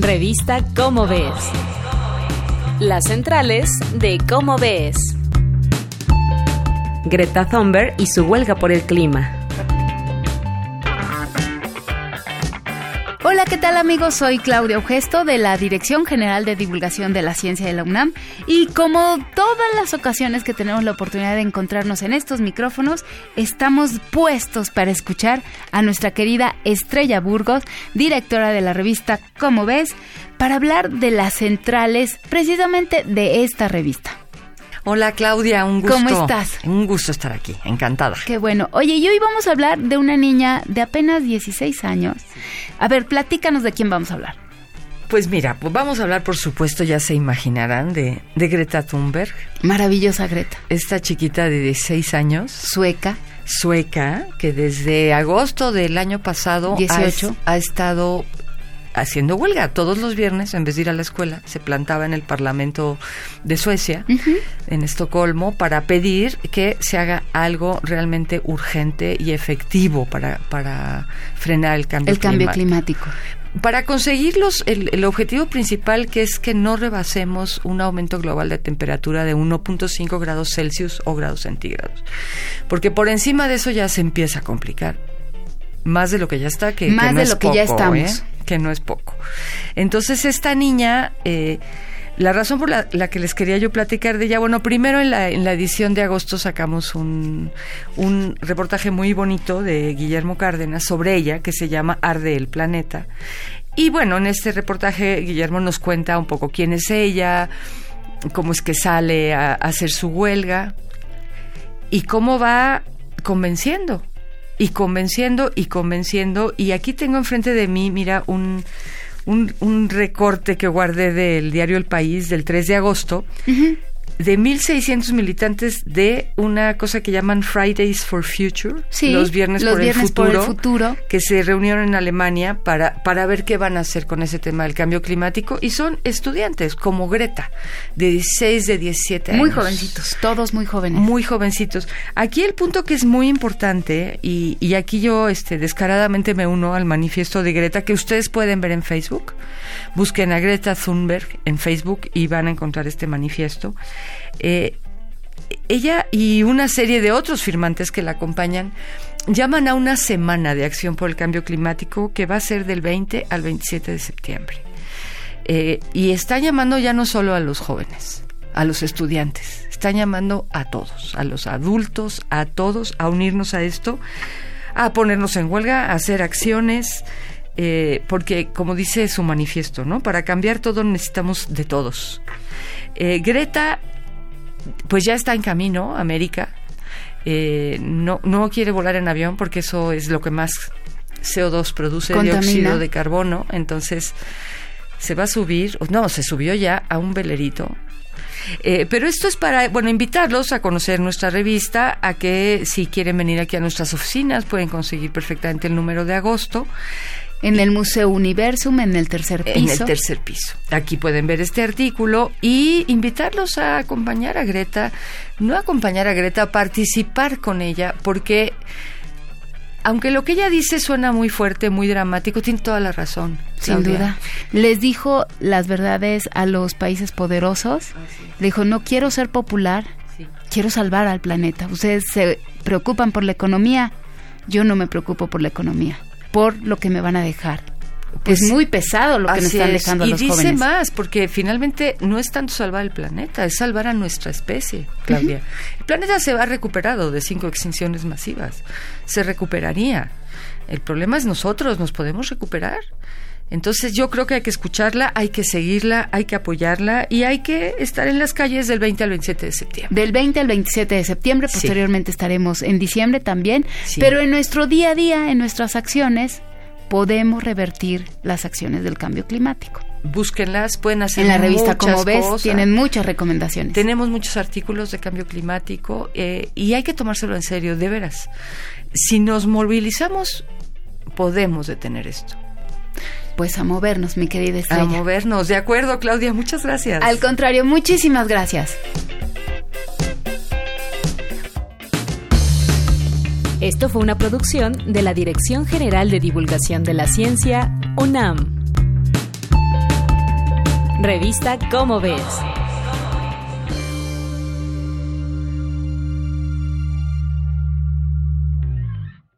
Revista Cómo Ves. Las centrales de Cómo Ves. Greta Thunberg y su huelga por el clima. Hola, ¿qué tal amigos? Soy Claudia Augesto de la Dirección General de Divulgación de la Ciencia de la UNAM y como todas las ocasiones que tenemos la oportunidad de encontrarnos en estos micrófonos, estamos puestos para escuchar a nuestra querida Estrella Burgos, directora de la revista Como ves, para hablar de las centrales precisamente de esta revista. Hola Claudia, un gusto. ¿Cómo estás? Un gusto estar aquí, encantada. Qué bueno. Oye, y hoy vamos a hablar de una niña de apenas 16 años. A ver, platícanos de quién vamos a hablar. Pues mira, pues vamos a hablar, por supuesto, ya se imaginarán, de, de Greta Thunberg. Maravillosa Greta. Esta chiquita de 16 años. Sueca. Sueca, que desde agosto del año pasado 18. Ha, ha estado haciendo huelga. Todos los viernes, en vez de ir a la escuela, se plantaba en el Parlamento de Suecia, en Estocolmo, para pedir que se haga algo realmente urgente y efectivo para, para frenar el cambio El cambio climático. climático. Para conseguirlos, el, el objetivo principal que es que no rebasemos un aumento global de temperatura de 1.5 grados Celsius o grados centígrados. Porque por encima de eso ya se empieza a complicar. Más de lo que ya está, que, Más que no de es lo que ya estamos. ¿eh? Que no es poco. Entonces, esta niña... eh, la razón por la, que les quería yo platicar de ella, bueno, primero en la, en la edición de agosto sacamos un, un reportaje muy bonito de Guillermo Cárdenas sobre ella, que se llama Arde el Planeta. Y bueno, en este reportaje Guillermo nos cuenta un poco quién es ella, cómo es que sale a, a hacer su huelga y cómo va convenciendo y convenciendo y convenciendo. Y aquí tengo enfrente de mí, mira, un, un, un recorte que guardé del diario El País del 3 de agosto. De 1.600 militantes de una cosa que llaman Fridays for Future, Sí, los viernes, los por, viernes el por el futuro, futuro. que se reunieron en Alemania para, para ver qué van a hacer con ese tema del cambio climático. Y son estudiantes, como Greta, de 16, de 17 años. Muy jovencitos, todos muy jóvenes. Muy jovencitos. Aquí el punto que es muy importante, y, y aquí yo este, descaradamente me uno al manifiesto de Greta, que ustedes pueden ver en Facebook. Busquen a Greta Thunberg en Facebook y van a encontrar este manifiesto. Eh, ella y una serie de otros firmantes que la acompañan llaman a una semana de acción por el cambio climático que va a ser del 20 al 27 de septiembre. Eh, y están llamando ya no solo a los jóvenes, a los estudiantes, están llamando a todos, a los adultos, a todos, a unirnos a esto, a ponernos en huelga, a hacer acciones, eh, porque como dice su manifiesto, ¿no? Para cambiar todo necesitamos de todos. Greta, pues ya está en camino América. Eh, no, no quiere volar en avión porque eso es lo que más CO2 produce, Contamina. dióxido de carbono. Entonces se va a subir, no, se subió ya a un velerito. Eh, pero esto es para, bueno, invitarlos a conocer nuestra revista, a que si quieren venir aquí a nuestras oficinas pueden conseguir perfectamente el número de agosto En el Museo Universum, en el tercer piso. en el tercer piso. Aquí pueden ver este artículo y invitarlos a acompañar a Greta, no acompañar a Greta, a participar con ella, porque aunque lo que ella dice suena muy fuerte, muy dramático, tiene toda la razón. Sin Claudia. duda. Les dijo las verdades a los países poderosos. Le dijo, no quiero ser popular, Sí. quiero salvar al planeta. Ustedes se preocupan por la economía, yo no me preocupo por la economía, por lo que me van a dejar. Pues es muy pesado lo que nos están es. dejando a y los dice jóvenes. más, porque finalmente no es tanto salvar el planeta, es salvar a nuestra especie, Claudia. El planeta se va recuperado de cinco extinciones masivas, se recuperaría. El problema es nosotros, nos podemos recuperar. Entonces yo creo que hay que escucharla, hay que seguirla, hay que apoyarla y hay que estar en las calles del 20 al 27 de septiembre. Del 20 al 27 de septiembre, Sí. posteriormente estaremos en diciembre también, Sí. pero en nuestro día a día, en nuestras acciones, podemos revertir las acciones del cambio climático. Búsquenlas, pueden hacer En la revista, como ves, cosas. tienen muchas recomendaciones. Tenemos muchos artículos de cambio climático eh, y hay que tomárselo en serio, de veras. Si nos movilizamos, podemos detener esto. Pues a movernos, mi querida Estrella. A movernos. De acuerdo, Claudia, muchas gracias. Al contrario, muchísimas gracias. Esto fue una producción de la Dirección General de Divulgación de la Ciencia, UNAM. Revista Cómo Ves.